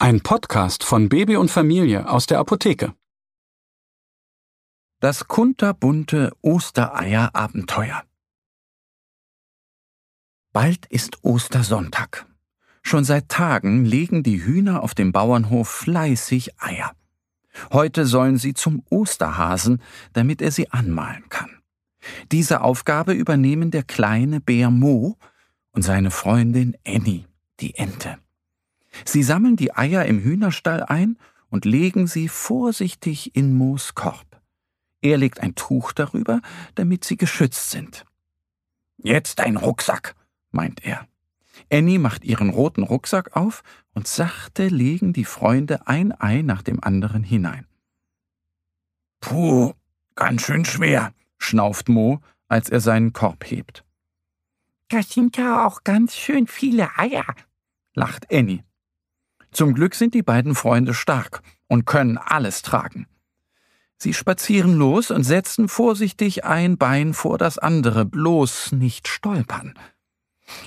Ein Podcast von Baby und Familie aus der Apotheke. Das kunterbunte Ostereier-Abenteuer. Bald ist Ostersonntag. Schon seit Tagen legen die Hühner auf dem Bauernhof fleißig Eier. Heute sollen sie zum Osterhasen, damit er sie anmalen kann. Diese Aufgabe übernehmen der kleine Bär Mo und seine Freundin Annie, die Ente. Sie sammeln die Eier im Hühnerstall ein und legen sie vorsichtig in Moos Korb. Er legt ein Tuch darüber, damit sie geschützt sind. Jetzt ein Rucksack, meint er. Annie macht ihren roten Rucksack auf und sachte legen die Freunde ein Ei nach dem anderen hinein. Puh, ganz schön schwer, schnauft Mo, als er seinen Korb hebt. Das sind ja auch ganz schön viele Eier, lacht Annie. Zum Glück sind die beiden Freunde stark und können alles tragen. Sie spazieren los und setzen vorsichtig ein Bein vor das andere, bloß nicht stolpern.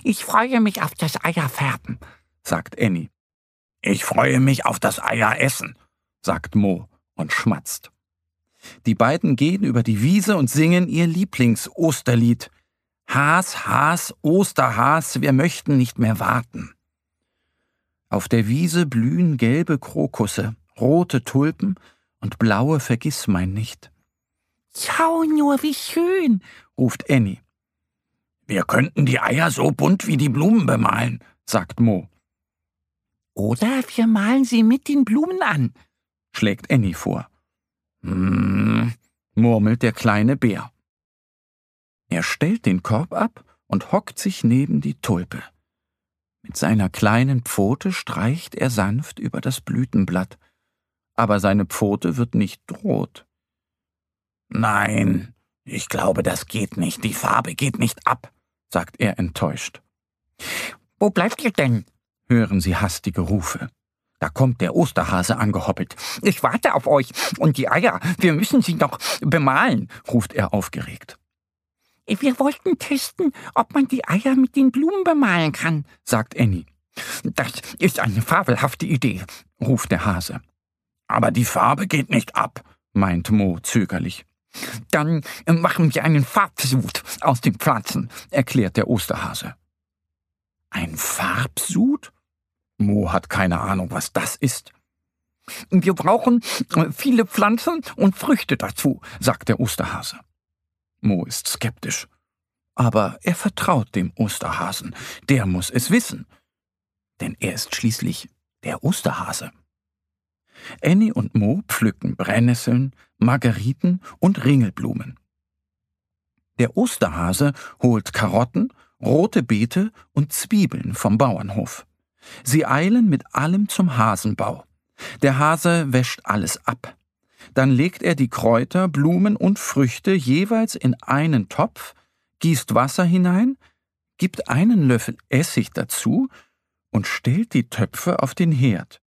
Ich freue mich auf das Eierfärben, sagt Annie. Ich freue mich auf das Eieressen, sagt Mo und schmatzt. Die beiden gehen über die Wiese und singen ihr Lieblings-Osterlied. Has, Has, Osterhas, wir möchten nicht mehr warten. Auf der Wiese blühen gelbe Krokusse, rote Tulpen und blaue Vergissmeinnicht. Schau nur, wie schön, ruft Annie. Wir könnten die Eier so bunt wie die Blumen bemalen, sagt Mo. Oder wir malen sie mit den Blumen an, schlägt Annie vor. Hm, murmelt der kleine Bär. Er stellt den Korb ab und hockt sich neben die Tulpe. Mit seiner kleinen Pfote streicht er sanft über das Blütenblatt, aber seine Pfote wird nicht rot. Nein, ich glaube, das geht nicht, die Farbe geht nicht ab, sagt er enttäuscht. Wo bleibt ihr denn? hören sie hastige Rufe. Da kommt der Osterhase angehoppelt. Ich warte auf euch und die Eier, wir müssen sie noch bemalen, ruft er aufgeregt. Wir wollten testen, ob man die Eier mit den Blumen bemalen kann, sagt Annie. Das ist eine fabelhafte Idee, ruft der Hase. Aber die Farbe geht nicht ab, meint Mo zögerlich. Dann machen wir einen Farbsud aus den Pflanzen, erklärt der Osterhase. Ein Farbsud? Mo hat keine Ahnung, was das ist. Wir brauchen äh, viele Pflanzen und Früchte dazu, sagt der Osterhase. Mo ist skeptisch. Aber er vertraut dem Osterhasen. Der muss es wissen. Denn er ist schließlich der Osterhase. Annie und Mo pflücken Brennnesseln, Margeriten und Ringelblumen. Der Osterhase holt Karotten, rote Beete und Zwiebeln vom Bauernhof. Sie eilen mit allem zum Hasenbau. Der Hase wäscht alles ab. Dann legt er die Kräuter, Blumen und Früchte jeweils in einen Topf, gießt Wasser hinein, gibt einen Löffel Essig dazu und stellt die Töpfe auf den Herd.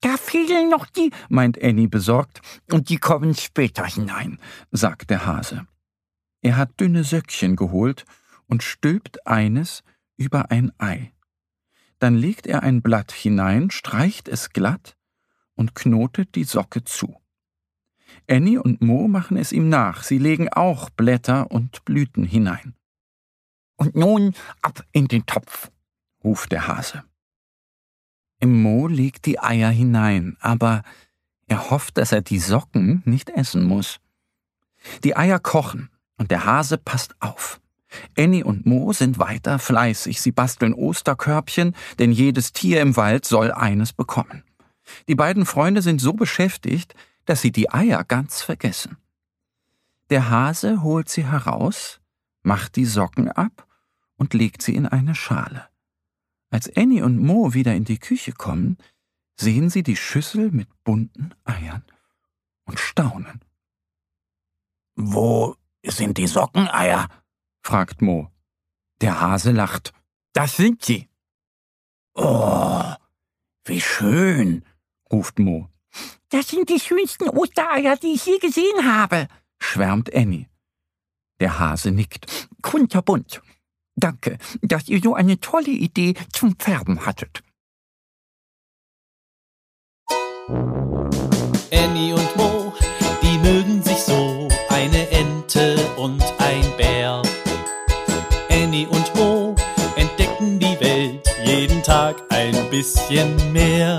Da fehlen noch die, meint Annie besorgt, und die kommen später hinein, sagt der Hase. Er hat dünne Söckchen geholt und stülpt eines über ein Ei. Dann legt er ein Blatt hinein, streicht es glatt und knotet die Socke zu. Annie und Mo machen es ihm nach, sie legen auch Blätter und Blüten hinein. Und nun ab in den Topf, ruft der Hase. Im Mo legt die Eier hinein, aber er hofft, dass er die Socken nicht essen muss. Die Eier kochen und der Hase passt auf. Annie und Mo sind weiter fleißig. Sie basteln Osterkörbchen, denn jedes Tier im Wald soll eines bekommen. Die beiden Freunde sind so beschäftigt, dass sie die Eier ganz vergessen. Der Hase holt sie heraus, macht die Socken ab und legt sie in eine Schale. Als Annie und Mo wieder in die Küche kommen, sehen sie die Schüssel mit bunten Eiern und staunen. Wo sind die Sockeneier? fragt Mo. Der Hase lacht. Das sind sie. Oh, wie schön, ruft Mo. Das sind die schönsten Ostereier, die ich je gesehen habe, schwärmt Annie. Der Hase nickt. Kunterbunt. Danke, dass ihr so eine tolle Idee zum Färben hattet. Annie und Mo, die mögen sich so, eine Ente und ein Bär. Annie und Mo entdecken die Welt jeden Tag ein bisschen mehr